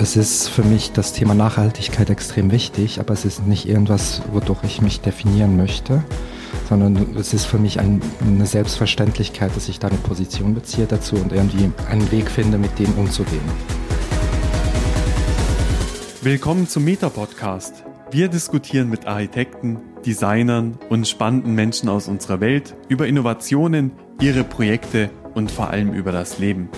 Es ist für mich das Thema Nachhaltigkeit extrem wichtig, aber es ist nicht irgendwas, wodurch ich mich definieren möchte, sondern es ist für mich ein, eine Selbstverständlichkeit, dass ich da eine Position beziehe dazu und irgendwie einen Weg finde, mit denen umzugehen. Willkommen zum Meta-Podcast. Wir diskutieren mit Architekten, Designern und spannenden Menschen aus unserer Welt über Innovationen, ihre Projekte und vor allem über das Leben.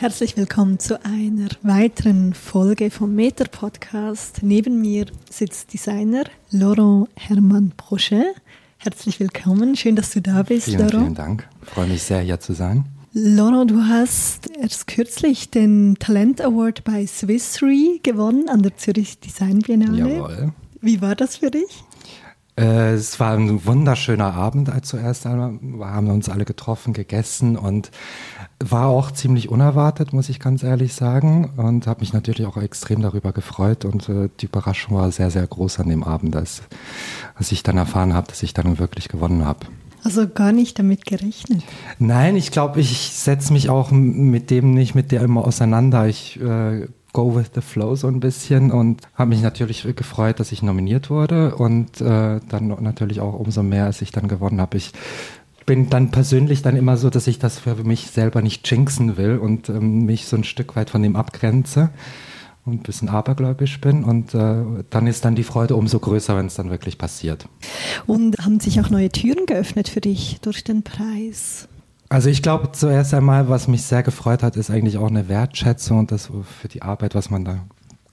Herzlich willkommen zu einer weiteren Folge vom Meter Podcast. Neben mir sitzt Designer Laurent Hermann Brochet. Herzlich willkommen, schön, dass du da bist, vielen, Laurent. Vielen Dank, ich freue mich sehr, hier zu sein. Laurent, du hast erst kürzlich den Talent Award bei Swiss Re gewonnen an der Zürich Design Biennale. Jawohl. Wie war das für dich? Äh, es war ein wunderschöner Abend als zuerst einmal. Wir haben uns alle getroffen, gegessen und war auch ziemlich unerwartet, muss ich ganz ehrlich sagen. Und habe mich natürlich auch extrem darüber gefreut. Und äh, die Überraschung war sehr, sehr groß an dem Abend, als, als ich dann erfahren habe, dass ich dann wirklich gewonnen habe. Also gar nicht damit gerechnet? Nein, ich glaube, ich setze mich auch mit dem nicht mit der immer auseinander. Ich äh, go with the flow so ein bisschen und habe mich natürlich gefreut, dass ich nominiert wurde und äh, dann natürlich auch umso mehr, als ich dann gewonnen habe. Ich bin dann persönlich dann immer so, dass ich das für mich selber nicht jinxen will und ähm, mich so ein Stück weit von dem abgrenze und ein bisschen abergläubisch bin und äh, dann ist dann die Freude umso größer, wenn es dann wirklich passiert. Und haben sich auch neue Türen geöffnet für dich durch den Preis? Also ich glaube zuerst einmal, was mich sehr gefreut hat, ist eigentlich auch eine Wertschätzung und das für die Arbeit, was man da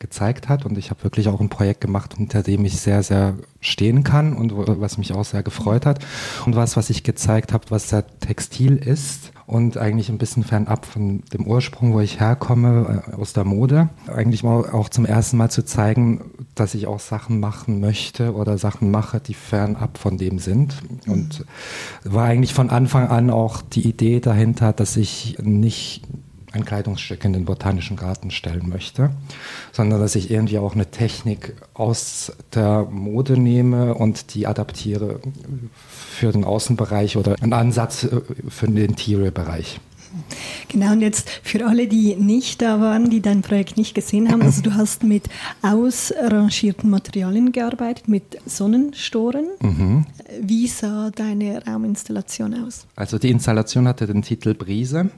gezeigt hat. Und ich habe wirklich auch ein Projekt gemacht, hinter dem ich sehr, sehr stehen kann und was mich auch sehr gefreut hat. Und was, was ich gezeigt habe, was sehr textil ist und eigentlich ein bisschen fernab von dem Ursprung, wo ich herkomme, äh, aus der Mode. Eigentlich auch zum ersten Mal zu zeigen, dass ich auch Sachen machen möchte oder Sachen mache, die fernab von dem sind. Und war eigentlich von Anfang an auch die Idee dahinter, dass ich nicht ein Kleidungsstück in den Botanischen Garten stellen möchte, sondern dass ich irgendwie auch eine Technik aus der Mode nehme und die adaptiere für den Außenbereich oder einen Ansatz äh, für den Interior-Bereich. Genau, und jetzt für alle, die nicht da waren, die dein Projekt nicht gesehen haben, also du hast mit ausrangierten Materialien gearbeitet, mit Sonnenstoren. Mhm. Wie sah deine Rauminstallation aus? Also die Installation hatte den Titel Brise.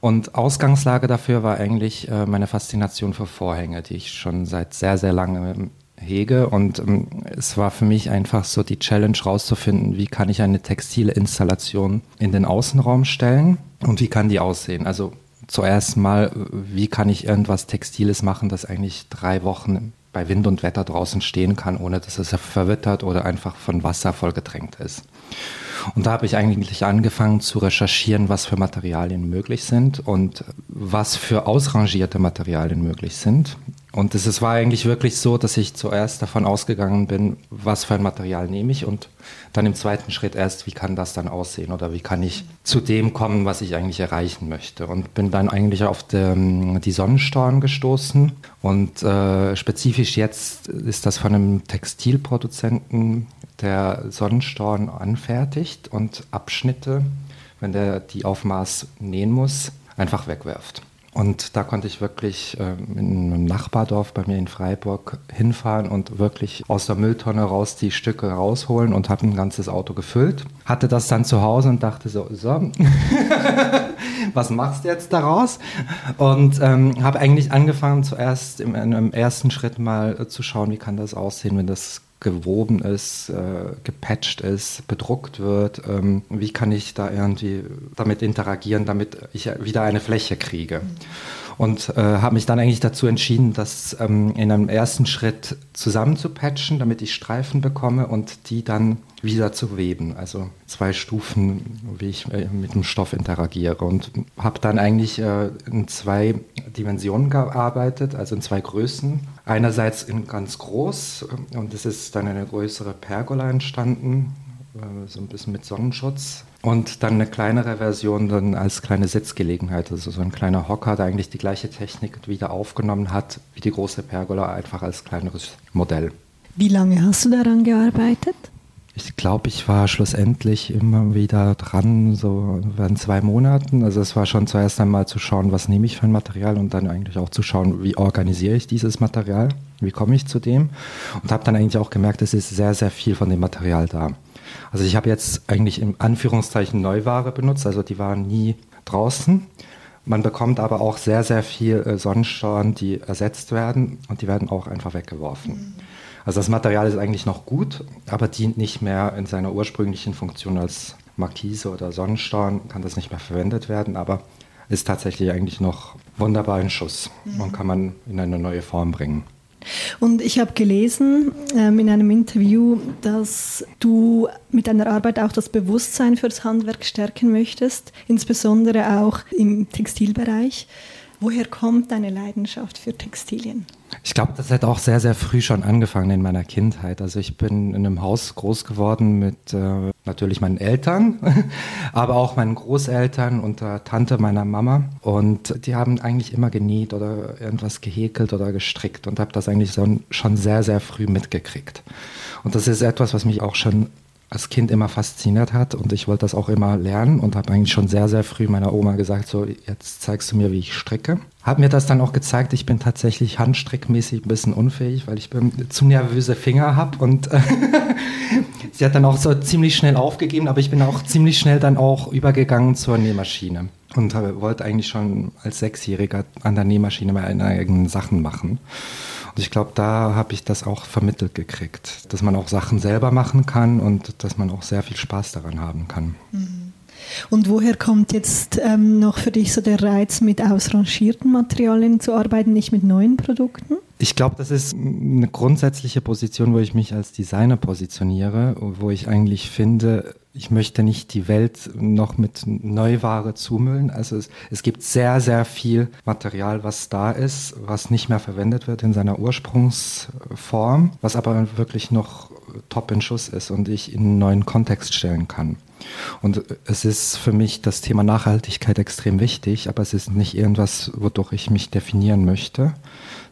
Und Ausgangslage dafür war eigentlich äh, meine Faszination für Vorhänge, die ich schon seit sehr, sehr langem hege. Und ähm, es war für mich einfach so die Challenge rauszufinden, wie kann ich eine textile Installation in den Außenraum stellen und wie kann die aussehen. Also zuerst mal, wie kann ich irgendwas Textiles machen, das eigentlich drei Wochen bei Wind und Wetter draußen stehen kann, ohne dass es verwittert oder einfach von Wasser vollgetränkt ist. Und da habe ich eigentlich angefangen zu recherchieren, was für Materialien möglich sind und was für ausrangierte Materialien möglich sind. Und es war eigentlich wirklich so, dass ich zuerst davon ausgegangen bin, was für ein Material nehme ich und dann im zweiten Schritt erst, wie kann das dann aussehen oder wie kann ich zu dem kommen, was ich eigentlich erreichen möchte. Und bin dann eigentlich auf den, die Sonnenstorn gestoßen und äh, spezifisch jetzt ist das von einem Textilproduzenten, der Sonnenstorn anfertigt und Abschnitte, wenn der die auf Maß nähen muss, einfach wegwirft. Und da konnte ich wirklich äh, in einem Nachbardorf bei mir in Freiburg hinfahren und wirklich aus der Mülltonne raus die Stücke rausholen und habe ein ganzes Auto gefüllt. Hatte das dann zu Hause und dachte so, so, was machst du jetzt daraus? Und ähm, habe eigentlich angefangen zuerst im, im ersten Schritt mal zu schauen, wie kann das aussehen, wenn das gewoben ist, äh, gepatcht ist, bedruckt wird. Ähm, wie kann ich da irgendwie damit interagieren, damit ich wieder eine Fläche kriege? Und äh, habe mich dann eigentlich dazu entschieden, das ähm, in einem ersten Schritt zusammen zu patchen, damit ich Streifen bekomme und die dann wieder zu weben. Also zwei Stufen, wie ich äh, mit dem Stoff interagiere. Und habe dann eigentlich äh, in zwei Dimensionen gearbeitet, also in zwei Größen. Einerseits in ganz groß äh, und es ist dann eine größere Pergola entstanden, so ein bisschen mit Sonnenschutz. Und dann eine kleinere Version dann als kleine Sitzgelegenheit, also so ein kleiner Hocker, der eigentlich die gleiche Technik wieder aufgenommen hat wie die große Pergola, einfach als kleineres Modell. Wie lange hast du daran gearbeitet? Ich glaube, ich war schlussendlich immer wieder dran, so in zwei Monaten. Also es war schon zuerst einmal zu schauen, was nehme ich für ein Material und dann eigentlich auch zu schauen, wie organisiere ich dieses Material, wie komme ich zu dem. Und habe dann eigentlich auch gemerkt, es ist sehr, sehr viel von dem Material da. Also ich habe jetzt eigentlich im Anführungszeichen Neuware benutzt, also die waren nie draußen. Man bekommt aber auch sehr, sehr viel äh, Sonnenstrahlen, die ersetzt werden und die werden auch einfach weggeworfen. Mhm. Also das Material ist eigentlich noch gut, aber dient nicht mehr in seiner ursprünglichen Funktion als Markise oder Sonnenstrahlen, kann das nicht mehr verwendet werden, aber ist tatsächlich eigentlich noch wunderbar in Schuss mhm. und kann man in eine neue Form bringen. Und ich habe gelesen ähm, in einem Interview, dass du mit deiner Arbeit auch das Bewusstsein für das Handwerk stärken möchtest, insbesondere auch im Textilbereich. Woher kommt deine Leidenschaft für Textilien? Ich glaube, das hat auch sehr, sehr früh schon angefangen in meiner Kindheit. Also ich bin in einem Haus groß geworden mit äh, natürlich meinen Eltern, aber auch meinen Großeltern und der Tante meiner Mama. Und die haben eigentlich immer genäht oder irgendwas gehäkelt oder gestrickt und habe das eigentlich so, schon sehr, sehr früh mitgekriegt. Und das ist etwas, was mich auch schon als Kind immer fasziniert hat und ich wollte das auch immer lernen und habe eigentlich schon sehr, sehr früh meiner Oma gesagt, so jetzt zeigst du mir, wie ich stricke. Habe mir das dann auch gezeigt, ich bin tatsächlich handstrickmäßig ein bisschen unfähig, weil ich zu nervöse Finger habe und sie hat dann auch so ziemlich schnell aufgegeben, aber ich bin auch ziemlich schnell dann auch übergegangen zur Nähmaschine und wollte eigentlich schon als Sechsjähriger an der Nähmaschine meine eigenen Sachen machen. Und ich glaube, da habe ich das auch vermittelt gekriegt, dass man auch Sachen selber machen kann und dass man auch sehr viel Spaß daran haben kann. Mhm. Und woher kommt jetzt ähm, noch für dich so der Reiz, mit ausrangierten Materialien zu arbeiten, nicht mit neuen Produkten? Ich glaube, das ist eine grundsätzliche Position, wo ich mich als Designer positioniere, wo ich eigentlich finde, ich möchte nicht die Welt noch mit Neuware zumüllen. Also es, es, gibt sehr, sehr viel Material, was da ist, was nicht mehr verwendet wird in seiner Ursprungsform, was aber wirklich noch top in Schuss ist und ich in einen neuen Kontext stellen kann. Und es ist für mich das Thema Nachhaltigkeit extrem wichtig, aber es ist nicht irgendwas, wodurch ich mich definieren möchte,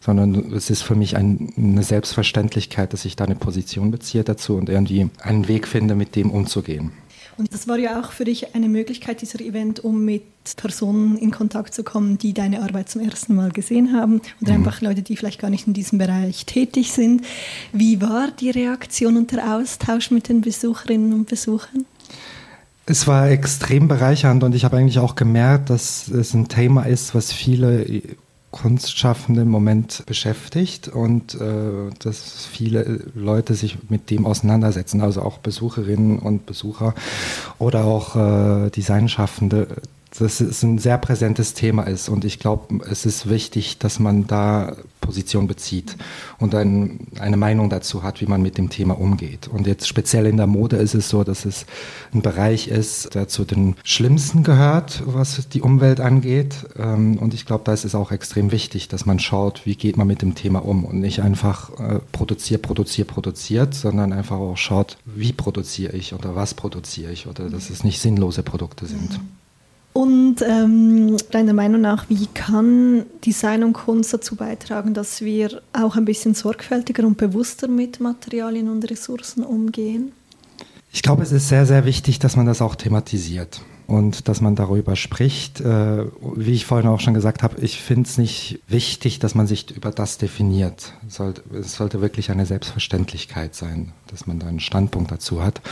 sondern es ist für mich ein, eine Selbstverständlichkeit, dass ich da eine Position beziehe dazu und irgendwie einen Weg finde, mit dem umzugehen. Und das war ja auch für dich eine Möglichkeit, dieser Event, um mit Personen in Kontakt zu kommen, die deine Arbeit zum ersten Mal gesehen haben oder mhm. einfach Leute, die vielleicht gar nicht in diesem Bereich tätig sind. Wie war die Reaktion und der Austausch mit den Besucherinnen und Besuchern? Es war extrem bereichernd und ich habe eigentlich auch gemerkt, dass es ein Thema ist, was viele Kunstschaffende im Moment beschäftigt und äh, dass viele Leute sich mit dem auseinandersetzen, also auch Besucherinnen und Besucher oder auch äh, Designschaffende, dass es ein sehr präsentes Thema ist. Und ich glaube, es ist wichtig, dass man da Position bezieht und ein, eine Meinung dazu hat, wie man mit dem Thema umgeht. Und jetzt speziell in der Mode ist es so, dass es ein Bereich ist, der zu den schlimmsten gehört, was die Umwelt angeht. Ähm, und ich glaube, da ist es auch extrem wichtig, dass man schaut, wie geht man mit dem Thema um und nicht einfach äh, produziert, produziert, produziert, sondern einfach auch schaut, wie produziere ich oder was produziere ich oder dass es nicht sinnlose Produkte sind. Mhm. Und ähm, deiner Meinung nach, wie kann Design und Kunst dazu beitragen, dass wir auch ein bisschen sorgfältiger und bewusster mit Materialien und Ressourcen umgehen? Ich glaube, es ist sehr, sehr wichtig, dass man das auch thematisiert und dass man darüber spricht. Äh, wie ich vorhin auch schon gesagt habe, ich finde es nicht wichtig, dass man sich über das definiert. Sollte, es sollte wirklich eine Selbstverständlichkeit sein, dass man da einen Standpunkt dazu hat.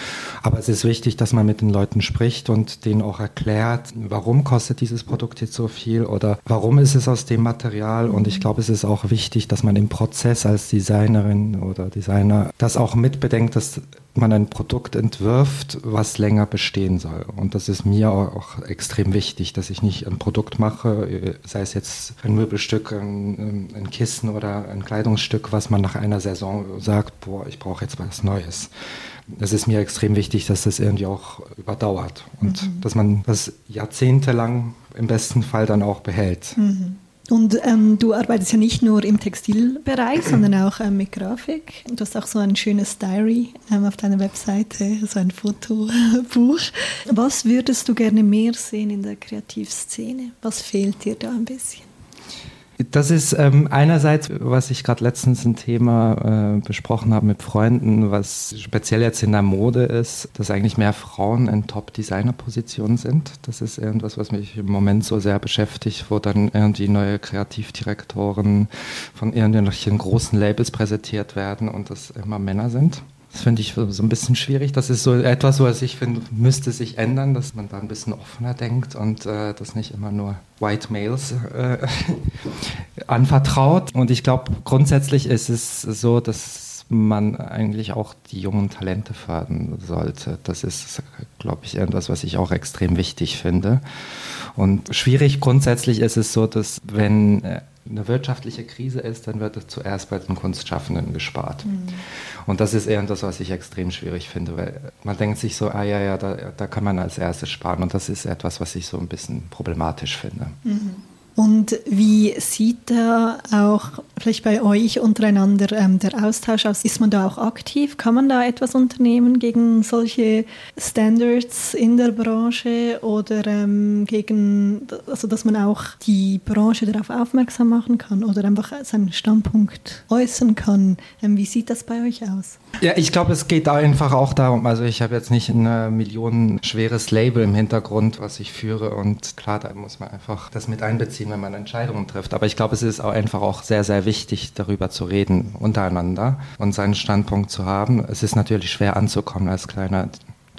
Aber es ist wichtig, dass man mit den Leuten spricht und denen auch erklärt, warum kostet dieses Produkt jetzt so viel oder warum ist es aus dem Material. Und ich glaube, es ist auch wichtig, dass man im Prozess als Designerin oder Designer das auch mitbedenkt, dass man ein Produkt entwirft, was länger bestehen soll. Und das ist mir auch extrem wichtig, dass ich nicht ein Produkt mache, sei es jetzt ein Möbelstück, ein, ein Kissen oder ein Kleidungsstück, was man nach einer Saison sagt, boah, ich brauche jetzt was Neues. Es ist mir extrem wichtig, dass das irgendwie auch überdauert und mhm. dass man das jahrzehntelang im besten Fall dann auch behält. Mhm. Und ähm, du arbeitest ja nicht nur im Textilbereich, sondern auch ähm, mit Grafik. Du hast auch so ein schönes Diary ähm, auf deiner Webseite, so ein Fotobuch. Was würdest du gerne mehr sehen in der Kreativszene? Was fehlt dir da ein bisschen? Das ist ähm, einerseits, was ich gerade letztens ein Thema äh, besprochen habe mit Freunden, was speziell jetzt in der Mode ist, dass eigentlich mehr Frauen in Top-Designer-Positionen sind. Das ist irgendwas, was mich im Moment so sehr beschäftigt, wo dann irgendwie neue Kreativdirektoren von irgendwelchen großen Labels präsentiert werden und das immer Männer sind. Das finde ich so ein bisschen schwierig. Das ist so etwas, was ich finde, müsste sich ändern, dass man da ein bisschen offener denkt und äh, das nicht immer nur White Males äh, anvertraut. Und ich glaube, grundsätzlich ist es so, dass man eigentlich auch die jungen Talente fördern sollte. Das ist, glaube ich, irgendwas, was ich auch extrem wichtig finde. Und schwierig grundsätzlich ist es so, dass wenn äh, eine wirtschaftliche Krise ist, dann wird es zuerst bei den Kunstschaffenden gespart. Mhm. Und das ist eher das, was ich extrem schwierig finde, weil man denkt sich so, ah ja, ja, da, da kann man als erstes sparen. Und das ist etwas, was ich so ein bisschen problematisch finde. Mhm. Und wie sieht da auch vielleicht bei euch untereinander ähm, der Austausch aus? Ist man da auch aktiv? Kann man da etwas unternehmen gegen solche Standards in der Branche oder ähm, gegen, also dass man auch die Branche darauf aufmerksam machen kann oder einfach seinen Standpunkt äußern kann? Ähm, wie sieht das bei euch aus? Ja, ich glaube, es geht einfach auch darum, also ich habe jetzt nicht ein millionenschweres Label im Hintergrund, was ich führe und klar, da muss man einfach das mit einbeziehen nachvollziehen, wenn man Entscheidungen trifft. Aber ich glaube, es ist auch einfach auch sehr, sehr wichtig, darüber zu reden untereinander und seinen Standpunkt zu haben. Es ist natürlich schwer anzukommen als kleiner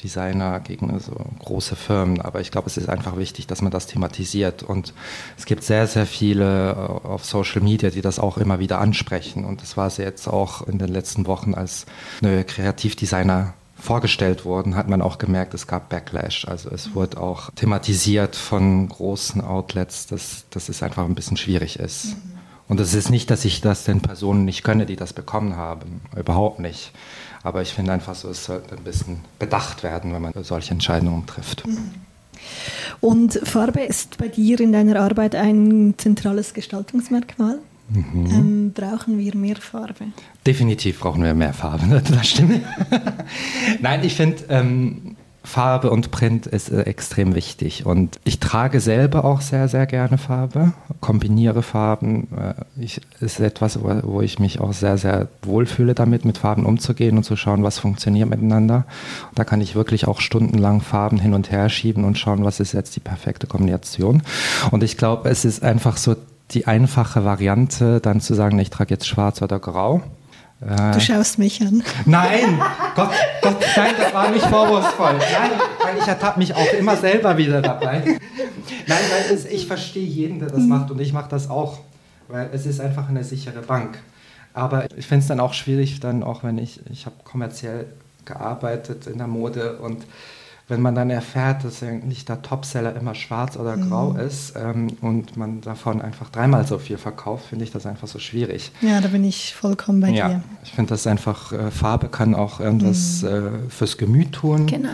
Designer gegen so große Firmen. Aber ich glaube, es ist einfach wichtig, dass man das thematisiert. Und es gibt sehr, sehr viele äh, auf Social Media, die das auch immer wieder ansprechen. Und das war es jetzt auch in den letzten Wochen, als neue Kreativdesigner vorgestellt wurden, hat man auch gemerkt, es gab Backlash. Also es wurde auch thematisiert von großen Outlets, dass, dass es einfach ein bisschen schwierig ist. Mhm. Und es ist nicht, dass ich das den Personen nicht gönne, die das bekommen haben. Überhaupt nicht. Aber ich finde einfach so, es sollte ein bisschen bedacht werden, wenn man solche Entscheidungen trifft. Mhm. Und Farbe ist bei dir in deiner Arbeit ein zentrales Gestaltungsmerkmal? Mhm. Ähm, brauchen wir mehr Farbe? Definitiv brauchen wir mehr Farbe, das stimmt. Nein, ich finde, ähm, Farbe und Print ist äh, extrem wichtig. Und ich trage selber auch sehr, sehr gerne Farbe, kombiniere Farben. Äh, ich, ist etwas, wo, wo, ich mich auch sehr, sehr wohlfühle damit, mit Farben umzugehen und zu schauen, was funktioniert miteinander. da kann ich wirklich auch stundenlang Farben hin und her schieben und schauen, was ist jetzt die perfekte Kombination. Und ich glaube, es ist einfach so die einfache Variante, dann zu sagen, ich trage jetzt schwarz oder grau. Äh, du schaust mich an. Nein, Gott, Gott, nein, das war nicht vorwurfsvoll. Nein, weil ich ertappe mich auch immer selber wieder dabei. Nein, weil es, ich verstehe jeden, der das mhm. macht und ich mache das auch, weil es ist einfach eine sichere Bank. Aber ich finde es dann auch schwierig, dann auch wenn ich, ich habe kommerziell gearbeitet in der Mode und wenn man dann erfährt, dass eigentlich der Topseller immer schwarz oder grau mhm. ist ähm, und man davon einfach dreimal so viel verkauft, finde ich das einfach so schwierig. Ja, da bin ich vollkommen bei ja, dir. Ich finde das einfach, äh, Farbe kann auch irgendwas mhm. äh, fürs Gemüt tun. Genau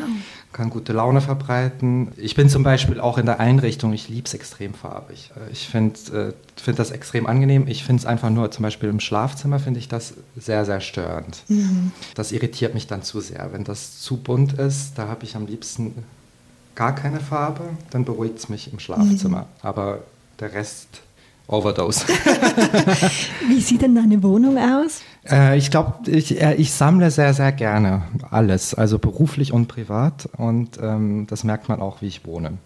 kann gute Laune verbreiten. Ich bin zum Beispiel auch in der Einrichtung, ich liebe es extrem farbig. Äh, ich finde äh, find das extrem angenehm. Ich finde es einfach nur, zum Beispiel im Schlafzimmer finde ich das sehr, sehr störend. Mhm. Das irritiert mich dann zu sehr. Wenn das zu bunt ist, da habe ich am liebsten gar keine Farbe, dann beruhigt es mich im Schlafzimmer. Mhm. Aber der Rest Overdose. Wie sieht denn deine Wohnung aus? Äh, ich glaube, ich, äh, ich sammle sehr, sehr gerne alles, also beruflich und privat. Und ähm, das merkt man auch, wie ich wohne.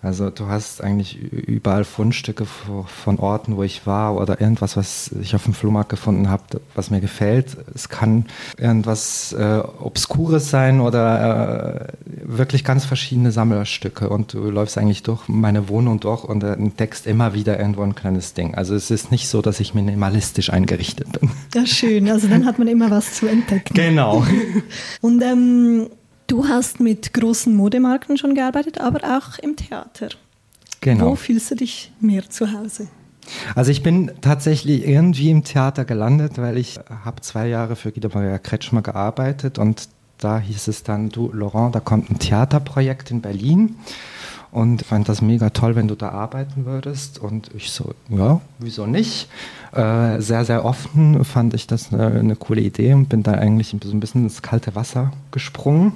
Also du hast eigentlich überall Fundstücke von Orten, wo ich war oder irgendwas, was ich auf dem Flohmarkt gefunden habe, was mir gefällt. Es kann irgendwas äh, Obskures sein oder äh, wirklich ganz verschiedene Sammlerstücke und du läufst eigentlich durch meine Wohnung durch und entdeckst immer wieder irgendwo ein kleines Ding. Also es ist nicht so, dass ich minimalistisch eingerichtet bin. Ja, schön. Also dann hat man immer was zu entdecken. Genau. und ähm, Du hast mit großen Modemarken schon gearbeitet, aber auch im Theater. Genau. Wo fühlst du dich mehr zu Hause? Also ich bin tatsächlich irgendwie im Theater gelandet, weil ich habe zwei Jahre für Guido Maria Kretschmer gearbeitet und da hieß es dann, du Laurent, da kommt ein Theaterprojekt in Berlin und fand das mega toll, wenn du da arbeiten würdest. Und ich so, ja, wieso nicht? Äh, sehr, sehr offen fand ich das eine, eine, coole Idee und bin da eigentlich so ein bisschen ins kalte Wasser gesprungen.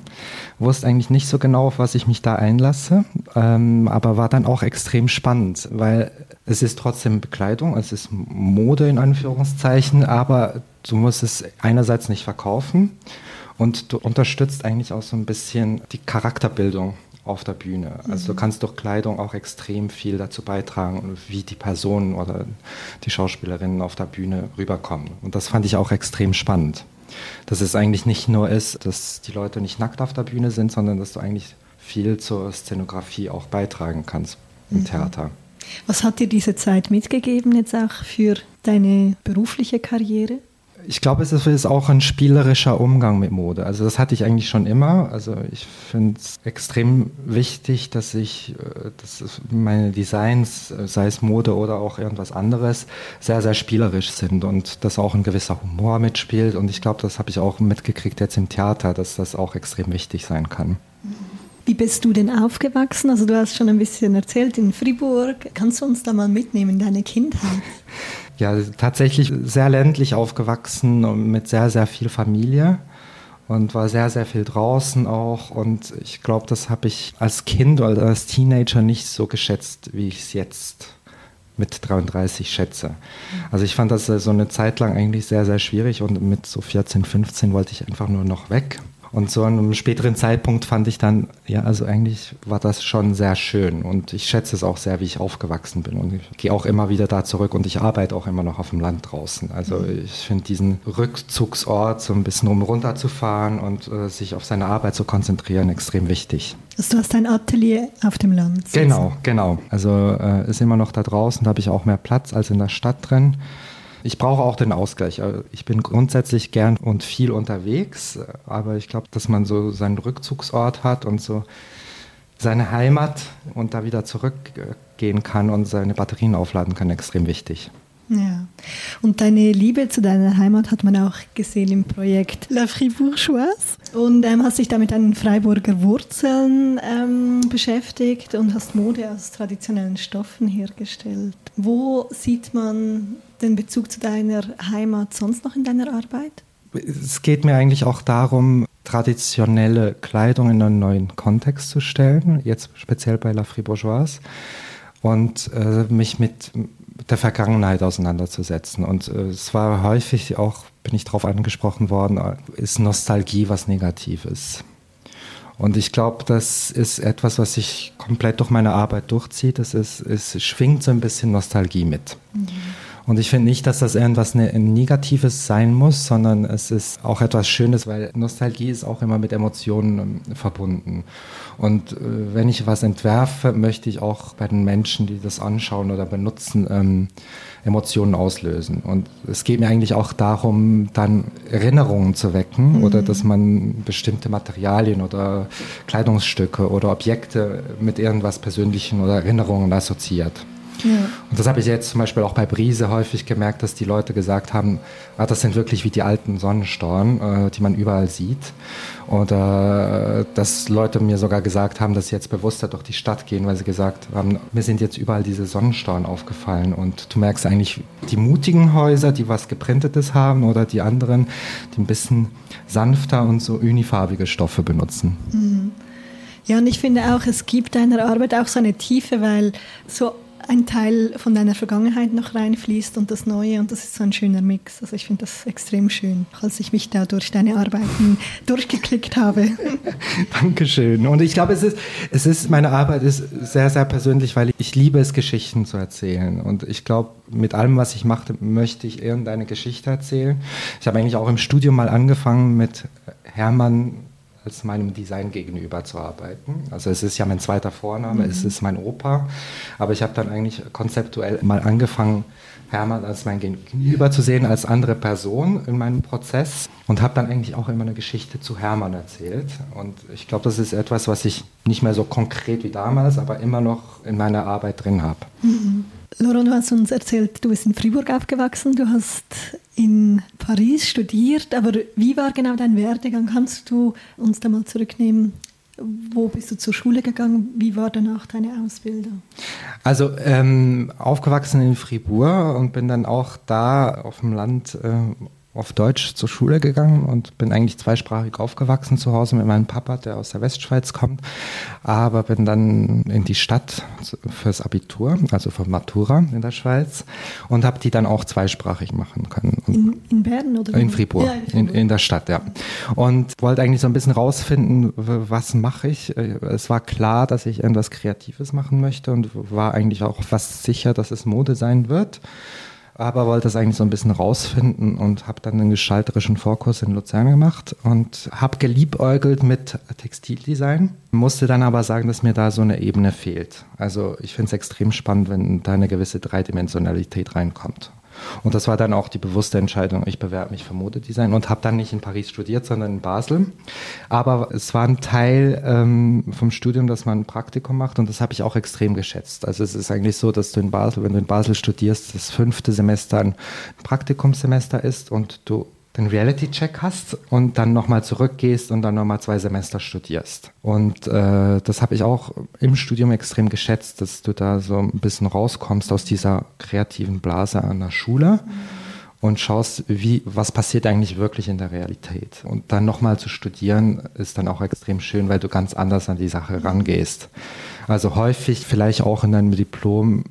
Wusste eigentlich nicht so genau, auf was ich mich da einlasse, ähm, aber war dann auch extrem spannend, weil es ist trotzdem Bekleidung, es ist Mode in Anführungszeichen, aber du musst es einerseits nicht verkaufen und du unterstützt eigentlich auch so ein bisschen die Charakterbildung auf der Bühne. Also du mhm. kannst durch Kleidung auch extrem viel dazu beitragen, wie die Personen oder die Schauspielerinnen auf der Bühne rüberkommen. Und das fand ich auch extrem spannend. Dass es eigentlich nicht nur ist, dass die Leute nicht nackt auf der Bühne sind, sondern dass du eigentlich viel zur Szenografie auch beitragen kannst im mhm. Theater. Was hat dir diese Zeit mitgegeben jetzt auch für deine berufliche Karriere? Ich glaube, es ist auch ein spielerischer Umgang mit Mode. Also das hatte ich eigentlich schon immer. Also ich finde es extrem wichtig, dass ich, äh, dass meine Designs, äh, sei es Mode oder auch irgendwas anderes, sehr, sehr spielerisch sind und dass auch ein gewisser Humor mitspielt. Und ich glaube, das habe ich auch mitgekriegt jetzt im Theater, dass das auch extrem wichtig sein kann. Wie bist du denn aufgewachsen? Also du hast schon ein bisschen erzählt in Fribourg. Kannst du uns da mal mitnehmen, deine Kindheit? ja, tatsächlich sehr ländlich aufgewachsen und mit sehr, sehr viel Familie und war sehr, sehr viel draußen auch. Und ich glaube, das habe ich als Kind oder als Teenager nicht so geschätzt, wie ich es jetzt mit 33 schätze. Also ich fand das so eine Zeit lang eigentlich sehr, sehr schwierig und mit so 14, 15 wollte ich einfach nur noch weg. Und so an einem späteren Zeitpunkt fand ich dann, ja, also eigentlich war das schon sehr schön und ich schätze es auch sehr, wie ich aufgewachsen bin und ich gehe auch immer wieder da zurück und ich arbeite auch immer noch auf dem Land draußen. Also mhm. ich finde diesen Rückzugsort, so ein bisschen um runterzufahren und äh, sich auf seine Arbeit zu konzentrieren, extrem wichtig. Also du hast ein Atelier auf dem Land. Genau, genau. Also äh, ist immer noch da draußen, da habe ich auch mehr Platz als in der Stadt drin. Ich brauche auch den Ausgleich. Äh, ich bin grundsätzlich gern und viel unterwegs, aber ich glaube, dass man so seinen Rückzugsort hat und so seine Heimat und da wieder zurückgehen kann und seine Batterien aufladen kann, extrem wichtig. Ja. Und deine Liebe zu deiner Heimat hat man auch gesehen im Projekt La Fribourgeoise. Und ähm, hast dich da mit deinen Freiburger Wurzeln ähm, beschäftigt und hast Mode aus traditionellen Stoffen hergestellt. Wo sieht man den Bezug zu deiner Heimat sonst noch in deiner Arbeit? Es geht mir eigentlich auch darum, traditionelle Kleidung in einen neuen Kontext zu stellen, jetzt speziell bei La Fribourgeoise, und äh, mich mit der Vergangenheit auseinanderzusetzen. Und äh, es war häufig auch, bin ich darauf angesprochen worden, ist Nostalgie was Negatives. Und ich glaube, das ist etwas, was sich komplett durch meine Arbeit durchzieht. Es, ist, es schwingt so ein bisschen Nostalgie mit. Mhm. Und ich finde nicht, dass das irgendwas ne Negatives sein muss, sondern es ist auch etwas Schönes, weil Nostalgie ist auch immer mit Emotionen ähm, verbunden. Und äh, wenn ich was entwerfe, möchte ich auch bei den Menschen, die das anschauen oder benutzen, ähm, Emotionen auslösen. Und es geht mir eigentlich auch darum, dann Erinnerungen zu wecken mhm. oder dass man bestimmte Materialien oder Kleidungsstücke oder Objekte mit irgendwas Persönlichen oder Erinnerungen assoziiert. Und das habe ich jetzt zum Beispiel auch bei Brise häufig gemerkt, dass die Leute gesagt haben, ah, das sind wirklich wie die alten Sonnenstorn, äh, die man überall sieht. Oder äh, dass Leute mir sogar gesagt haben, dass sie jetzt bewusster durch die Stadt gehen, weil sie gesagt haben, mir sind jetzt überall diese Sonnenstorn aufgefallen. Und du merkst eigentlich die mutigen Häuser, die was geprintetes haben oder die anderen, die ein bisschen sanfter und so unifarbige Stoffe benutzen. Mhm. Ja, und ich finde auch, es gibt deiner Arbeit auch so eine Tiefe, weil so ein Teil von deiner Vergangenheit noch reinfließt und das Neue und das ist so ein schöner Mix. Also ich finde das extrem schön, als ich mich da durch deine Arbeiten durchgeklickt habe. Dankeschön. Und ich glaube, es ist, es ist, meine Arbeit ist sehr, sehr persönlich, weil ich liebe es, Geschichten zu erzählen. Und ich glaube, mit allem, was ich mache, möchte ich irgendeine Geschichte erzählen. Ich habe eigentlich auch im Studium mal angefangen mit Hermann als meinem Design gegenüber zu arbeiten. Also es ist ja mein zweiter Vorname, mhm. es ist mein Opa, aber ich habe dann eigentlich konzeptuell mal angefangen, Hermann als mein Gegenüber zu sehen, als andere Person in meinem Prozess und habe dann eigentlich auch immer eine Geschichte zu Hermann erzählt. Und ich glaube, das ist etwas, was ich nicht mehr so konkret wie damals, aber immer noch in meiner Arbeit drin habe. Mhm. Laurent, du hast uns erzählt, du bist in Fribourg aufgewachsen, du hast in Paris studiert, aber wie war genau dein Werdegang? Kannst du uns da mal zurücknehmen Wo bist du zur Schule gegangen? Wie war danach deine Ausbildung? Also ähm, aufgewachsen in Fribourg und bin dann auch da auf dem Land äh, auf Deutsch zur Schule gegangen und bin eigentlich zweisprachig aufgewachsen zu Hause mit meinem Papa, der aus der Westschweiz kommt, aber bin dann in die Stadt fürs Abitur, also für Matura in der Schweiz und habe die dann auch zweisprachig machen können. In, in Bern oder? In Fribourg, ja, in, Fribourg. In, in, der Stadt, ja. Und wollte eigentlich so ein bisschen rausfinden, was mache ich. Es war klar, dass ich irgendwas Kreatives machen möchte und war eigentlich auch fast sicher, dass es Mode sein wird aber wollte das eigentlich so ein bisschen rausfinden und habe dann einen gestalterischen Vorkurs in Luzern gemacht und habe geliebäugelt mit Textildesign, musste dann aber sagen, dass mir da so eine Ebene fehlt. Also ich finde es extrem spannend, wenn da eine gewisse Dreidimensionalität reinkommt. Und das war dann auch die bewusste Entscheidung, ich bewerbe mich für Modedesign und habe dann nicht in Paris studiert, sondern in Basel. Aber es war ein Teil ähm, vom Studium, dass man ein Praktikum macht und das habe ich auch extrem geschätzt. Also es ist eigentlich so, dass du in Basel, wenn du in Basel studierst, das fünfte Semester ein Praktikumssemester ist und du den Reality-Check hast und dann nochmal zurückgehst und dann nochmal zwei Semester studierst. Und äh, das habe ich auch im Studium extrem geschätzt, dass du da so ein bisschen rauskommst aus dieser kreativen Blase an der Schule. Und schaust, wie, was passiert eigentlich wirklich in der Realität. Und dann nochmal zu studieren, ist dann auch extrem schön, weil du ganz anders an die Sache rangehst. Also häufig vielleicht auch in deinem Diplom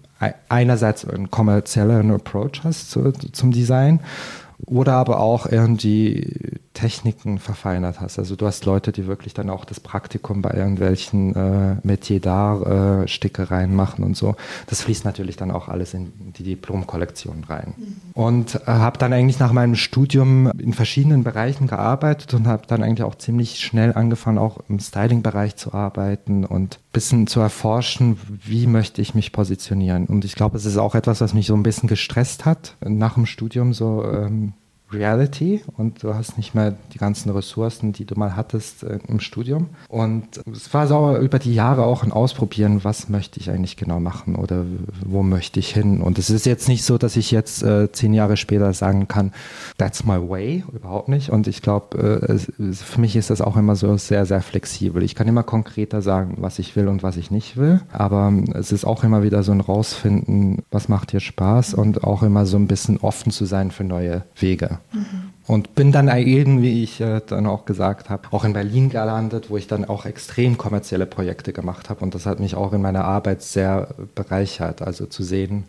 einerseits einen kommerziellen Approach hast zu, zum Design oder aber auch irgendwie Techniken verfeinert hast. Also du hast Leute, die wirklich dann auch das Praktikum bei irgendwelchen äh, Metier d'Art äh, Stickereien machen und so. Das fließt natürlich dann auch alles in die Diplomkollektion rein. Mhm. Und äh, habe dann eigentlich nach meinem Studium in verschiedenen Bereichen gearbeitet und habe dann eigentlich auch ziemlich schnell angefangen, auch im Styling-Bereich zu arbeiten und ein bisschen zu erforschen, wie möchte ich mich positionieren. Und ich glaube, es ist auch etwas, was mich so ein bisschen gestresst hat nach dem Studium, so ähm, Reality und du hast nicht mehr die ganzen Ressourcen, die du mal hattest äh, im Studium. Und es war so über die Jahre auch ein Ausprobieren, was möchte ich eigentlich genau machen oder wo möchte ich hin. Und es ist jetzt nicht so, dass ich jetzt äh, zehn Jahre später sagen kann, that's my way, überhaupt nicht. Und ich glaube, äh, für mich ist das auch immer so sehr, sehr flexibel. Ich kann immer konkreter sagen, was ich will und was ich nicht will. Aber ähm, es ist auch immer wieder so ein Rausfinden, was macht dir Spaß und auch immer so ein bisschen offen zu sein für neue Wege. Und bin dann eben, wie ich äh, dann auch gesagt habe, auch in Berlin gelandet, wo ich dann auch extrem kommerzielle Projekte gemacht habe. Und das hat mich auch in meiner Arbeit sehr bereichert. Also zu sehen,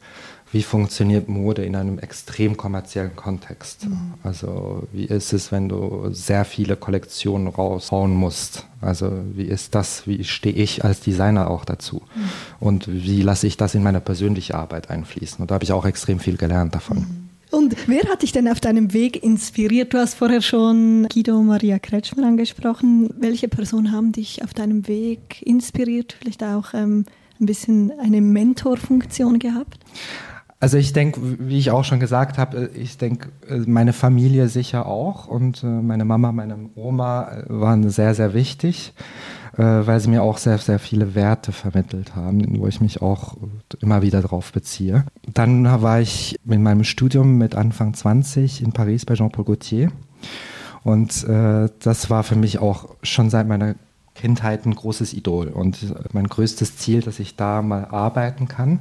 wie funktioniert Mode in einem extrem kommerziellen Kontext. Mhm. Also wie ist es, wenn du sehr viele Kollektionen raushauen musst? Also wie ist das, wie stehe ich als Designer auch dazu? Mhm. Und wie lasse ich das in meine persönliche Arbeit einfließen? Und da habe ich auch extrem viel gelernt davon. Mhm. Und wer hat dich denn auf deinem Weg inspiriert? Du hast vorher schon Guido Maria Kretschmer angesprochen. Welche Personen haben dich auf deinem Weg inspiriert? Vielleicht auch ähm, ein bisschen eine Mentorfunktion gehabt? Also ich denke, wie ich auch schon gesagt habe, ich denke, meine Familie sicher auch und äh, meine Mama, meine Oma äh, waren sehr, sehr wichtig äh, weil sie mir auch sehr, sehr viele Werte vermittelt haben, wo ich mich auch immer wieder drauf beziehe. Dann war ich in meinem Studium mit Anfang 20 in Paris bei Jean-Paul Gaultier. Und äh, das war für mich auch schon seit meiner Kindheit ein großes Idol und mein größtes Ziel, dass ich da mal arbeiten kann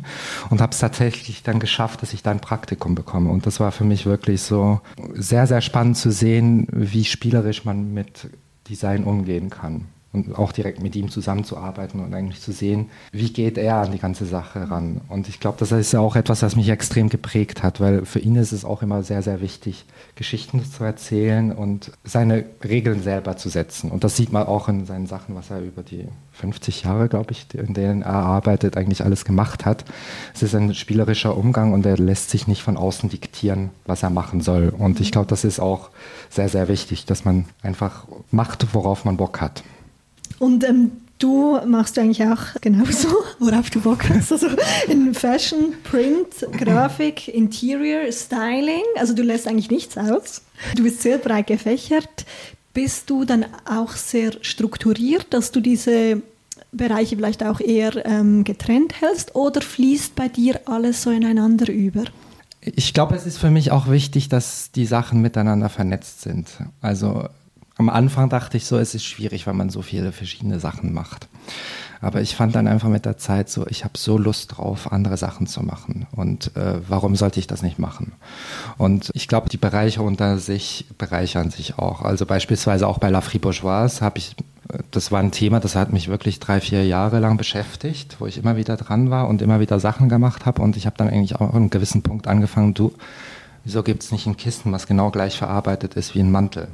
und habe es tatsächlich dann geschafft, dass ich da ein Praktikum bekomme und das war für mich wirklich so sehr, sehr spannend zu sehen, wie spielerisch man mit Design umgehen kann und auch direkt mit ihm zusammenzuarbeiten und eigentlich zu sehen, wie geht er an die ganze Sache ran. Und ich glaube, das ist ja auch etwas, was mich extrem geprägt hat, weil für ihn ist es auch immer sehr, sehr wichtig, Geschichten zu erzählen und seine Regeln selber zu setzen. Und das sieht man auch in seinen Sachen, was er über die 50 Jahre, glaube ich, in denen er arbeitet, eigentlich alles gemacht hat. Es ist ein spielerischer Umgang und er lässt sich nicht von außen diktieren, was er machen soll. Und ich glaube, das ist auch sehr, sehr wichtig, dass man einfach macht, worauf man Bock hat. Und ähm, du machst eigentlich auch genauso, worauf du Bock hast. Also in Fashion, Print, Grafik, Interior, Styling. Also du lässt eigentlich nichts aus. Du bist sehr breit gefächert. Bist du dann auch sehr strukturiert, dass du diese Bereiche vielleicht auch eher ähm, getrennt hältst oder fließt bei dir alles so ineinander über? Ich glaube, es ist für mich auch wichtig, dass die Sachen miteinander vernetzt sind. Also am Anfang dachte ich so, es ist schwierig, weil man so viele verschiedene Sachen macht. Aber ich fand dann einfach mit der Zeit so, ich habe so Lust drauf, andere Sachen zu machen. Und äh, warum sollte ich das nicht machen? Und ich glaube, die Bereiche unter sich bereichern sich auch. Also beispielsweise auch bei La Fribourgeoise habe ich das war ein Thema, das hat mich wirklich drei, vier Jahre lang beschäftigt, wo ich immer wieder dran war und immer wieder Sachen gemacht habe. Und ich habe dann eigentlich auch an einem gewissen Punkt angefangen, du, wieso gibt es nicht ein Kissen, was genau gleich verarbeitet ist wie ein Mantel?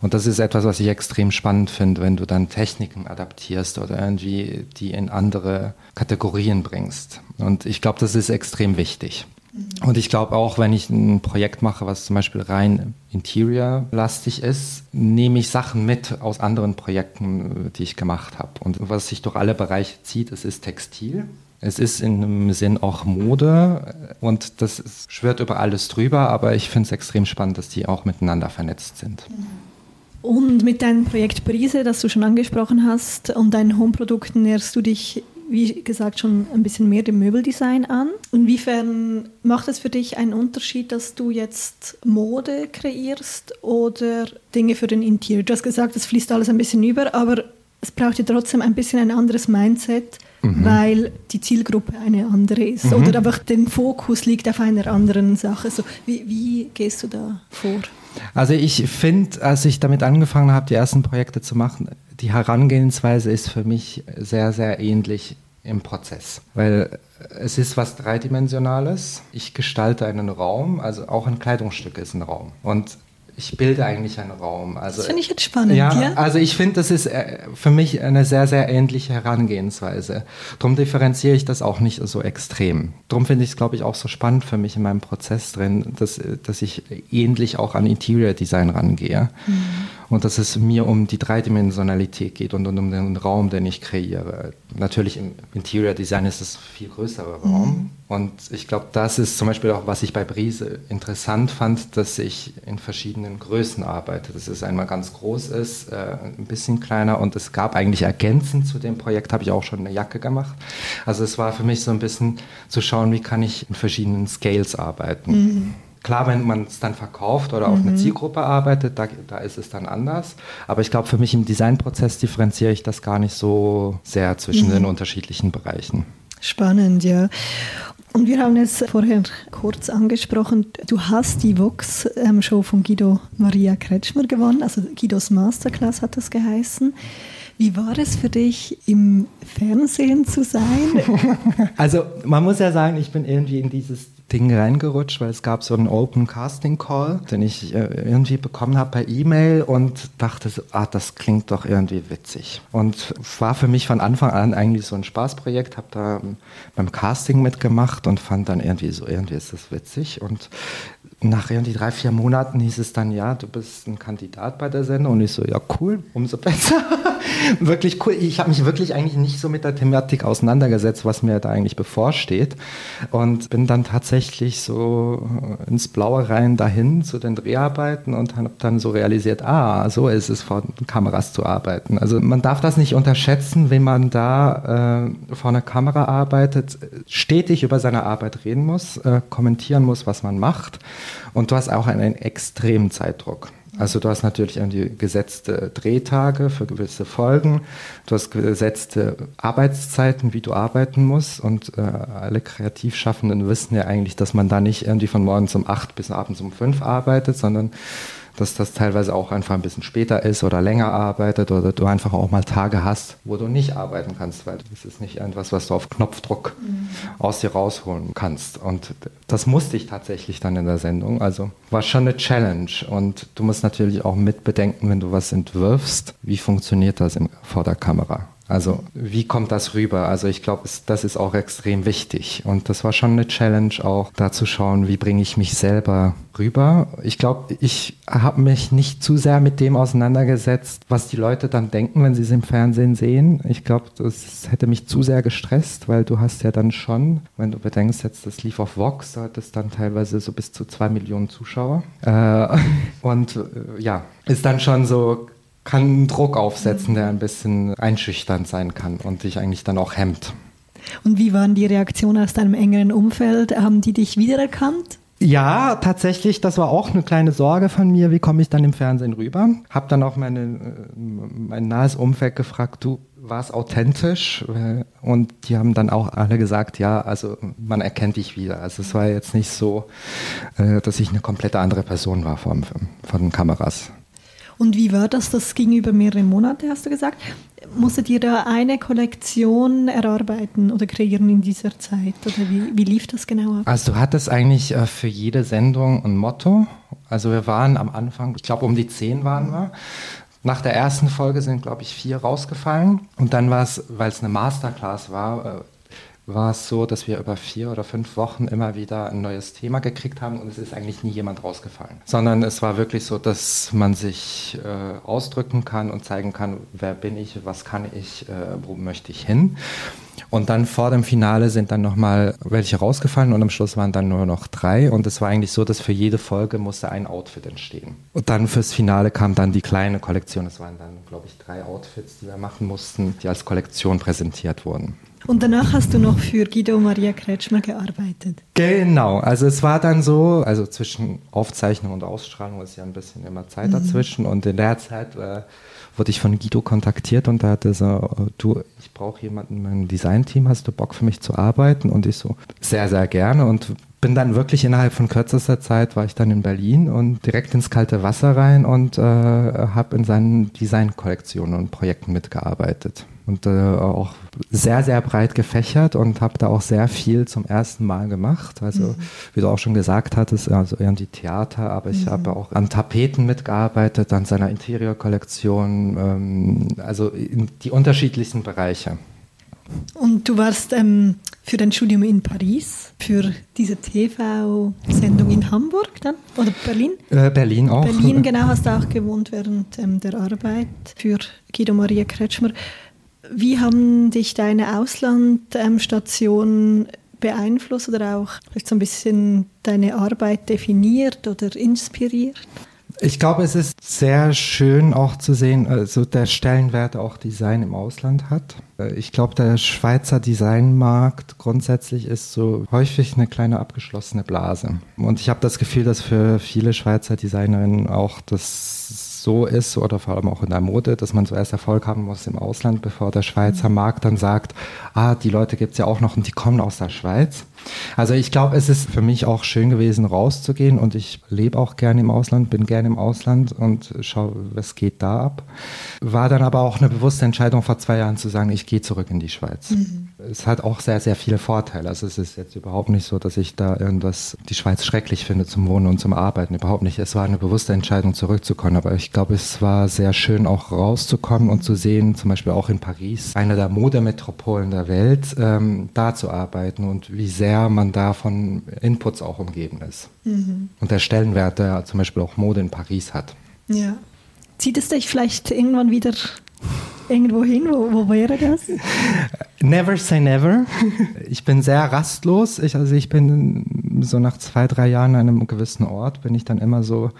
Und das ist etwas, was ich extrem spannend finde, wenn du dann Techniken adaptierst oder irgendwie die in andere Kategorien bringst. Und ich glaube, das ist extrem wichtig. Mhm. Und ich glaube auch, wenn ich ein Projekt mache, was zum Beispiel rein Interior-lastig ist, nehme ich Sachen mit aus anderen Projekten, die ich gemacht habe. Und was sich durch alle Bereiche zieht, es ist Textil. Es ist in einem Sinn auch Mode und das schwört über alles drüber, aber ich finde es extrem spannend, dass die auch miteinander vernetzt sind. Mhm. Und mit deinem Projekt Brise, das du schon angesprochen hast, und deinen Homeprodukten näherst du dich, wie gesagt, schon ein bisschen mehr dem Möbeldesign an. Inwiefern macht es für dich einen Unterschied, dass du jetzt Mode kreierst oder Dinge für den Interior? Du hast gesagt, es fließt alles ein bisschen über, aber es braucht ja trotzdem ein bisschen ein anderes Mindset, mhm. weil die Zielgruppe eine andere ist. Mhm. Oder einfach der Fokus liegt auf einer anderen Sache. So, wie, wie gehst du da vor? Also ich finde, als ich damit angefangen habe, die ersten Projekte zu machen, die Herangehensweise ist für mich sehr, sehr ähnlich im Prozess, weil es ist was Dreidimensionales. Ich gestalte einen Raum, also auch ein Kleidungsstück ist ein Raum. Und ich bilde eigentlich einen Raum. Also, das finde ich jetzt spannend. Ja, ja? also ich finde, das ist äh, für mich eine sehr, sehr ähnliche Herangehensweise. Darum differenziere ich das auch nicht so extrem. Darum finde ich es, glaube ich, auch so spannend für mich in meinem Prozess drin, dass, dass ich ähnlich auch an Interior Design rangehe. Mhm. Und dass es mir um die Dreidimensionalität geht und, und um den Raum, den ich kreiere. Natürlich im Interior Design ist es viel größerer Raum. Mhm. Und ich glaube, das ist zum Beispiel auch, was ich bei Brise interessant fand, dass ich in verschiedenen Größen arbeite. Dass es einmal ganz groß ist, äh, ein bisschen kleiner und es gab eigentlich ergänzend zu dem Projekt, habe ich auch schon eine Jacke gemacht. Also es war für mich so ein bisschen zu schauen, wie kann ich in verschiedenen Scales arbeiten. Mhm. Klar, wenn man es dann verkauft oder auf mhm. eine Zielgruppe arbeitet, da, da ist es dann anders. Aber ich glaube, für mich im Designprozess differenziere ich das gar nicht so sehr zwischen mhm. den unterschiedlichen Bereichen. Spannend, ja. Und wir haben es vorher kurz angesprochen. Du hast die Vox-Show von Guido Maria Kretschmer gewonnen, also Guidos Masterclass hat das geheißen. Wie war es für dich, im Fernsehen zu sein? Also man muss ja sagen, ich bin irgendwie in dieses Ding reingerutscht, weil es gab so einen Open Casting Call, den ich äh, irgendwie bekommen habe per E-Mail und dachte so, ah, das klingt doch irgendwie witzig. Und war für mich von Anfang an eigentlich so ein Spaßprojekt, habe da beim Casting mitgemacht und fand dann irgendwie so, irgendwie ist das witzig und nach irgendwie drei, vier Monaten hieß es dann, ja, du bist ein Kandidat bei der Sendung. Und ich so, ja, cool, umso besser. wirklich cool. Ich habe mich wirklich eigentlich nicht so mit der Thematik auseinandergesetzt, was mir da eigentlich bevorsteht. Und bin dann tatsächlich so ins Blaue rein dahin zu den Dreharbeiten und habe dann so realisiert, ah, so ist es, vor Kameras zu arbeiten. Also man darf das nicht unterschätzen, wenn man da äh, vor einer Kamera arbeitet, stetig über seine Arbeit reden muss, äh, kommentieren muss, was man macht. Und du hast auch einen extremen Zeitdruck. Also du hast natürlich irgendwie gesetzte Drehtage für gewisse Folgen, du hast gesetzte Arbeitszeiten, wie du arbeiten musst. Und äh, alle Kreativschaffenden wissen ja eigentlich, dass man da nicht irgendwie von morgens um acht bis abends um fünf arbeitet, sondern dass das teilweise auch einfach ein bisschen später ist oder länger arbeitet oder du einfach auch mal Tage hast, wo du nicht arbeiten kannst, weil das ist nicht etwas, was du auf Knopfdruck mhm. aus dir rausholen kannst. Und das musste ich tatsächlich dann in der Sendung. Also war schon eine Challenge und du musst natürlich auch mitbedenken, wenn du was entwirfst, wie funktioniert das vor der Kamera. Also wie kommt das rüber? Also ich glaube, das ist auch extrem wichtig. Und das war schon eine Challenge auch, da zu schauen, wie bringe ich mich selber rüber. Ich glaube, ich habe mich nicht zu sehr mit dem auseinandergesetzt, was die Leute dann denken, wenn sie es im Fernsehen sehen. Ich glaube, das hätte mich zu sehr gestresst, weil du hast ja dann schon, wenn du bedenkst, jetzt das lief auf Vox, da hat es dann teilweise so bis zu zwei Millionen Zuschauer. Äh, und äh, ja, ist dann schon so kann einen Druck aufsetzen, der ein bisschen einschüchternd sein kann und dich eigentlich dann auch hemmt. Und wie waren die Reaktionen aus deinem engeren Umfeld? Haben die dich wiedererkannt? Ja, tatsächlich, das war auch eine kleine Sorge von mir, wie komme ich dann im Fernsehen rüber? Hab dann auch meine, äh, mein nahes Umfeld gefragt, du, war es authentisch? Und die haben dann auch alle gesagt, ja, also man erkennt dich wieder. Also es war jetzt nicht so, äh, dass ich eine komplett andere Person war von, von den Kameras. Und wie war das? Das ging über mehrere Monate, hast du gesagt. Musstet ihr da eine Kollektion erarbeiten oder kreieren in dieser Zeit? Oder wie, wie lief das genau ab? Also du hattest eigentlich äh, für jede Sendung ein Motto. Also wir waren am Anfang, ich glaube um die zehn waren wir. Nach der ersten Folge sind, glaube ich, vier rausgefallen. Und dann war es, weil es eine Masterclass war, äh, war es so, dass wir über vier oder fünf Wochen immer wieder ein neues Thema gekriegt haben und es ist eigentlich nie jemand rausgefallen. Sondern es war wirklich so, dass man sich äh, ausdrücken kann und zeigen kann, wer bin ich, was kann ich, äh, wo möchte ich hin. Und dann vor dem Finale sind dann nochmal welche rausgefallen und am Schluss waren dann nur noch drei. Und es war eigentlich so, dass für jede Folge musste ein Outfit entstehen. Und dann fürs Finale kam dann die kleine Kollektion. Es waren dann, glaube ich, drei Outfits, die wir machen mussten, die als Kollektion präsentiert wurden. Und danach hast du noch für Guido Maria Kretschmer gearbeitet. Genau, also es war dann so, also zwischen Aufzeichnung und Ausstrahlung ist ja ein bisschen immer Zeit mhm. dazwischen und in der Zeit äh, wurde ich von Guido kontaktiert und da hatte so, du, ich brauche jemanden in meinem Designteam, hast du Bock für mich zu arbeiten? Und ich so, sehr, sehr gerne und bin dann wirklich innerhalb von kürzester Zeit war ich dann in Berlin und direkt ins kalte Wasser rein und äh, habe in seinen Designkollektionen und Projekten mitgearbeitet und äh, auch sehr, sehr breit gefächert und habe da auch sehr viel zum ersten Mal gemacht. Also, mhm. wie du auch schon gesagt hattest, also irgendwie Theater, aber ich mhm. habe auch an Tapeten mitgearbeitet, an seiner Interiorkollektion, ähm, also in die unterschiedlichsten Bereiche. Und du warst ähm, für dein Studium in Paris, für diese TV-Sendung in Hamburg dann oder Berlin? Äh, Berlin auch. Berlin, genau, hast du auch gewohnt während ähm, der Arbeit für Guido Maria Kretschmer. Wie haben dich deine Auslandstationen beeinflusst oder auch vielleicht so ein bisschen deine Arbeit definiert oder inspiriert? Ich glaube, es ist sehr schön auch zu sehen, also der Stellenwert auch Design im Ausland hat. Ich glaube, der Schweizer Designmarkt grundsätzlich ist so häufig eine kleine abgeschlossene Blase. Und ich habe das Gefühl, dass für viele Schweizer Designerinnen auch das so ist oder vor allem auch in der Mode, dass man zuerst Erfolg haben muss im Ausland, bevor der Schweizer. Markt dann sagt, ah, die Leute gibt es ja auch noch und die kommen aus der Schweiz. Also ich glaube, es ist für mich auch schön gewesen, rauszugehen und ich lebe auch gerne im Ausland, bin gerne im Ausland und schaue, was geht da ab. War dann aber auch eine bewusste Entscheidung vor zwei Jahren zu sagen, ich gehe zurück in die Schweiz. Mhm. Es hat auch sehr, sehr viele Vorteile. Also es ist jetzt überhaupt nicht so, dass ich da irgendwas, die Schweiz schrecklich finde zum Wohnen und zum Arbeiten. Überhaupt nicht. Es war eine bewusste Entscheidung, zurückzukommen. Aber ich glaube, es war sehr schön, auch rauszukommen und zu sehen, zum Beispiel auch in Paris, einer der Modemetropolen der Welt, ähm, da zu arbeiten und wie sehr man da von Inputs auch umgeben ist. Mhm. Und der Stellenwert, der zum Beispiel auch Mode in Paris hat. Ja. Zieht es dich vielleicht irgendwann wieder irgendwo hin? Wo, wo wäre das? Never say never. Ich bin sehr rastlos. Ich, also ich bin so nach zwei, drei Jahren an einem gewissen Ort, bin ich dann immer so,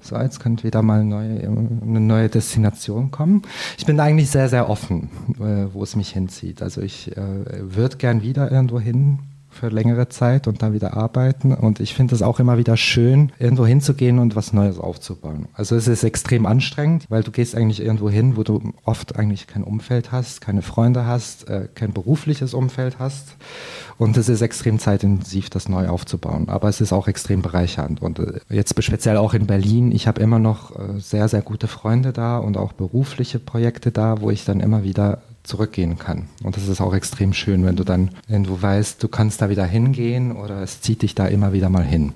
so jetzt könnte wieder mal eine neue, eine neue Destination kommen. Ich bin eigentlich sehr, sehr offen, äh, wo es mich hinzieht. Also ich äh, würde gern wieder irgendwo hin für längere Zeit und dann wieder arbeiten. Und ich finde es auch immer wieder schön, irgendwo hinzugehen und was Neues aufzubauen. Also es ist extrem anstrengend, weil du gehst eigentlich irgendwo hin, wo du oft eigentlich kein Umfeld hast, keine Freunde hast, äh, kein berufliches Umfeld hast. Und es ist extrem zeitintensiv, das neu aufzubauen. Aber es ist auch extrem bereichernd. Und äh, jetzt speziell auch in Berlin, ich habe immer noch äh, sehr, sehr gute Freunde da und auch berufliche Projekte da, wo ich dann immer wieder zurückgehen kann. Und das ist auch extrem schön, wenn du dann, wenn du weißt, du kannst da wieder hingehen oder es zieht dich da immer wieder mal hin.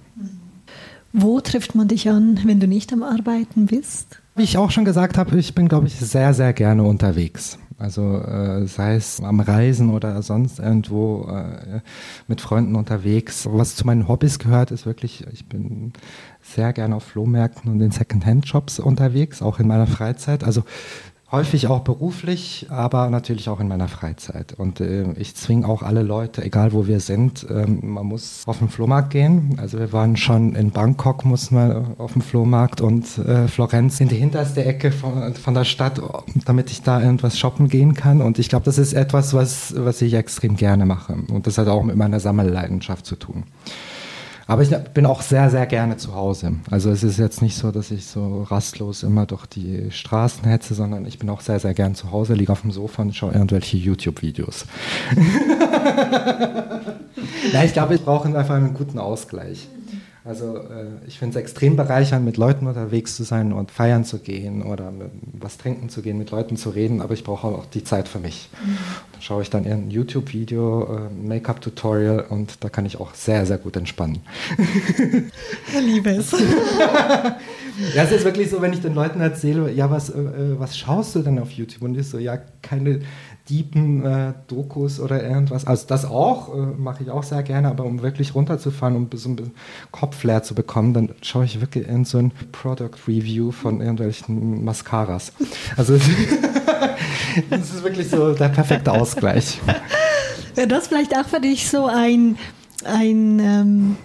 Wo trifft man dich an, wenn du nicht am Arbeiten bist? Wie ich auch schon gesagt habe, ich bin, glaube ich, sehr, sehr gerne unterwegs. Also äh, sei es am Reisen oder sonst irgendwo äh, mit Freunden unterwegs. Was zu meinen Hobbys gehört, ist wirklich, ich bin sehr gerne auf Flohmärkten und in Secondhand-Shops unterwegs, auch in meiner Freizeit. Also Häufig auch beruflich, aber natürlich auch in meiner Freizeit. Und äh, ich zwinge auch alle Leute, egal wo wir sind, ähm, man muss auf den Flohmarkt gehen. Also wir waren schon in Bangkok, mussten wir auf dem Flohmarkt und äh, Florenz in die hinterste Ecke von, von der Stadt, damit ich da irgendwas shoppen gehen kann. Und ich glaube, das ist etwas, was, was ich extrem gerne mache. Und das hat auch mit meiner Sammelleidenschaft zu tun. Aber ich bin auch sehr, sehr gerne zu Hause. Also es ist jetzt nicht so, dass ich so rastlos immer durch die Straßen hetze, sondern ich bin auch sehr, sehr gern zu Hause, liege auf dem Sofa und schaue irgendwelche YouTube-Videos. Nein, ich glaube, ich brauche einfach einen guten Ausgleich. Also äh, ich finde es extrem bereichernd, mit Leuten unterwegs zu sein und feiern zu gehen oder was trinken zu gehen, mit Leuten zu reden, aber ich brauche auch die Zeit für mich. Mhm. Dann schaue ich dann ein YouTube-Video, äh, Make-up-Tutorial und da kann ich auch sehr, sehr gut entspannen. Liebe es. ja, es ist wirklich so, wenn ich den Leuten erzähle, ja, was, äh, äh was schaust du denn auf YouTube? Und ich so, ja, keine Diepen, äh, Dokus oder irgendwas. Also das auch, äh, mache ich auch sehr gerne, aber um wirklich runterzufahren, um so ein bisschen Kopf leer zu bekommen, dann schaue ich wirklich in so ein Product Review von irgendwelchen Mascaras. Also das ist wirklich so der perfekte Ausgleich. Wäre das vielleicht auch für dich so ein, ein ähm,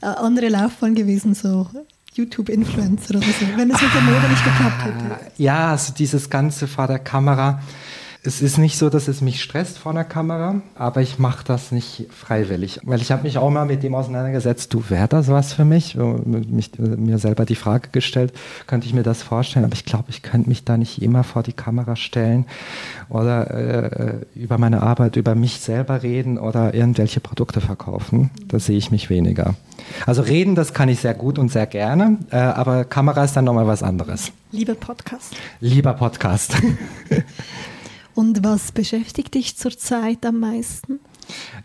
andere Laufbahn gewesen, so YouTube-Influencer oder so, wenn es mit der Mode nicht geklappt hätte? Ja, also dieses ganze vor der Kamera es ist nicht so, dass es mich stresst vor einer Kamera, aber ich mache das nicht freiwillig. Weil ich habe mich auch mal mit dem auseinandergesetzt, du, wäre das was für mich? mich? Mir selber die Frage gestellt, könnte ich mir das vorstellen? Aber ich glaube, ich könnte mich da nicht immer vor die Kamera stellen oder äh, über meine Arbeit, über mich selber reden oder irgendwelche Produkte verkaufen. Da sehe ich mich weniger. Also reden, das kann ich sehr gut und sehr gerne, äh, aber Kamera ist dann nochmal was anderes. Lieber Podcast. Lieber Podcast. Und was beschäftigt dich zurzeit am meisten?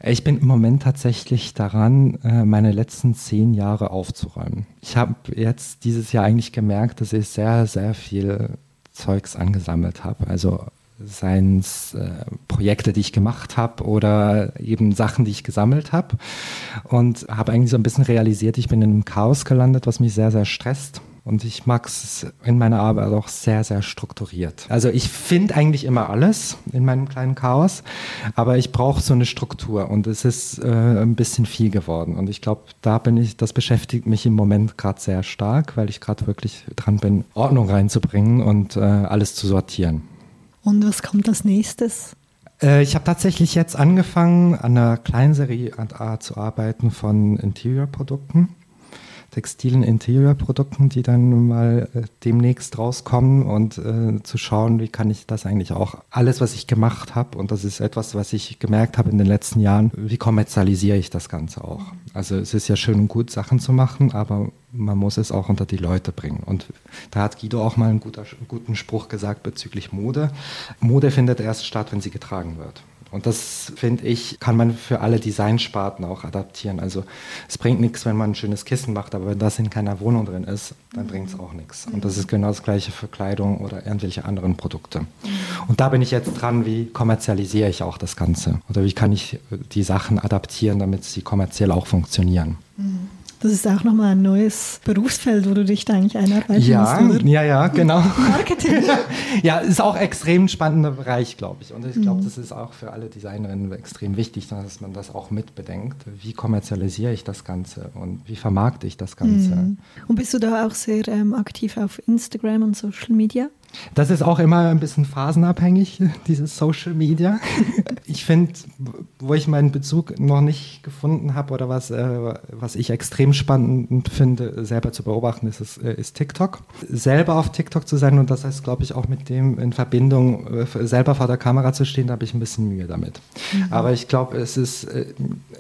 Ich bin im Moment tatsächlich daran, äh, meine letzten zehn Jahre aufzuräumen. Ich habe jetzt dieses Jahr eigentlich gemerkt, dass ich sehr, sehr viel Zeugs angesammelt habe. Also seien es äh, Projekte, die ich gemacht habe oder eben Sachen, die ich gesammelt habe. Und habe eigentlich so ein bisschen realisiert, ich bin in einem Chaos gelandet, was mich sehr, sehr stresst. Und ich mag es in meiner Arbeit auch sehr, sehr strukturiert. Also ich finde eigentlich immer alles in meinem kleinen Chaos, aber ich brauche so eine Struktur und es ist äh, ein bisschen viel geworden. Und ich glaube, da bin ich, das beschäftigt mich im Moment gerade sehr stark, weil ich gerade wirklich dran bin, Ordnung reinzubringen und äh, alles zu sortieren. Und was kommt als nächstes? Äh, ich habe tatsächlich jetzt angefangen, an einer Kleinserie zu arbeiten von Interior-Produkten textilen Interiorprodukten, die dann mal äh, demnächst rauskommen und äh, zu schauen, wie kann ich das eigentlich auch alles, was ich gemacht habe und das ist etwas, was ich gemerkt habe in den letzten Jahren, wie kommerzialisiere ich das Ganze auch? Also es ist ja schön und gut, Sachen zu machen, aber man muss es auch unter die Leute bringen. Und da hat Guido auch mal einen, guter, einen guten Spruch gesagt bezüglich Mode. Mode findet erst statt, wenn sie getragen wird. Und das, finde ich, kann man für alle Designsparten auch adaptieren. Also es bringt nichts, wenn man ein schönes Kissen macht, aber wenn das in keiner Wohnung drin ist, dann bringt es auch nichts. Und das ist genau das gleiche für Kleidung oder irgendwelche anderen Produkte. Und da bin ich jetzt dran, wie kommerzialisiere ich auch das Ganze? Oder wie kann ich die Sachen adaptieren, damit sie kommerziell auch funktionieren? Mhm. Das ist auch nochmal ein neues Berufsfeld, wo du dich da eigentlich einarbeiten ja, musst? Ja, ja, genau. Marketing. ja, ist auch extrem spannender Bereich, glaube ich. Und ich glaube, mhm. das ist auch für alle Designerinnen extrem wichtig, dass man das auch mitbedenkt. Wie kommerzialisiere ich das Ganze und wie vermarkte ich das Ganze? Mhm. Und bist du da auch sehr ähm, aktiv auf Instagram und Social Media? Das ist auch immer ein bisschen phasenabhängig, dieses Social Media. Ich finde, wo ich meinen Bezug noch nicht gefunden habe oder was, äh, was ich extrem spannend finde, selber zu beobachten, ist, ist, äh, ist TikTok. Selber auf TikTok zu sein und das heißt, glaube ich, auch mit dem in Verbindung, äh, selber vor der Kamera zu stehen, da habe ich ein bisschen Mühe damit. Mhm. Aber ich glaube, es ist äh,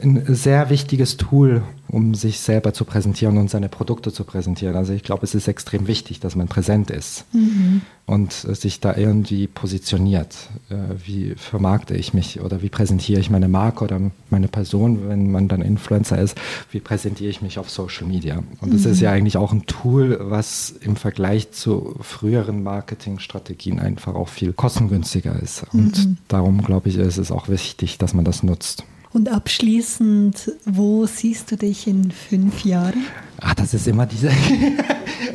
ein sehr wichtiges Tool, um sich selber zu präsentieren und seine Produkte zu präsentieren. Also ich glaube, es ist extrem wichtig, dass man präsent ist. Mhm und sich da irgendwie positioniert. Äh, wie vermarkte ich mich oder wie präsentiere ich meine Marke oder meine Person, wenn man dann Influencer ist, wie präsentiere ich mich auf Social Media? Und das mhm. ist ja eigentlich auch ein Tool, was im Vergleich zu früheren Marketingstrategien einfach auch viel kostengünstiger ist. Und mhm. darum glaube ich, ist es auch wichtig, dass man das nutzt. Und abschließend, wo siehst du dich in fünf Jahren? Ach, das ist immer diese,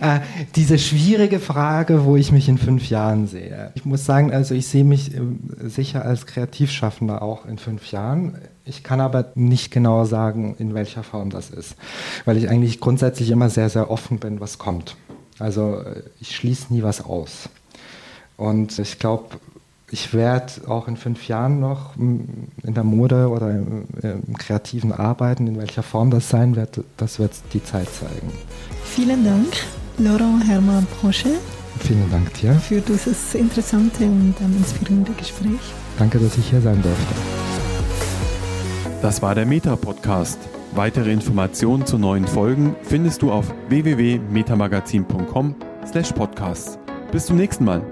äh, diese schwierige Frage, wo ich mich in fünf Jahren sehe. Ich muss sagen, also ich sehe mich ähm, sicher als Kreativschaffender auch in fünf Jahren. Ich kann aber nicht genau sagen, in welcher Form das ist, weil ich eigentlich grundsätzlich immer sehr, sehr offen bin, was kommt. Also äh, ich schließe nie was aus. Und ich glaube, ich werde auch in fünf Jahren noch in der Mode oder im, im, kreativen Arbeiten, in welcher Form das sein wird, das wird die Zeit zeigen. Vielen Dank, Laurent Hermann Brochet. Vielen Dank dir. Für dieses interessante und ähm, inspirierende Gespräch. Danke, dass ich hier sein durfte. Das war der Meta-Podcast. Weitere Informationen zu neuen Folgen findest du auf www.metamagazin.com/podcast. Bis zum nächsten Mal.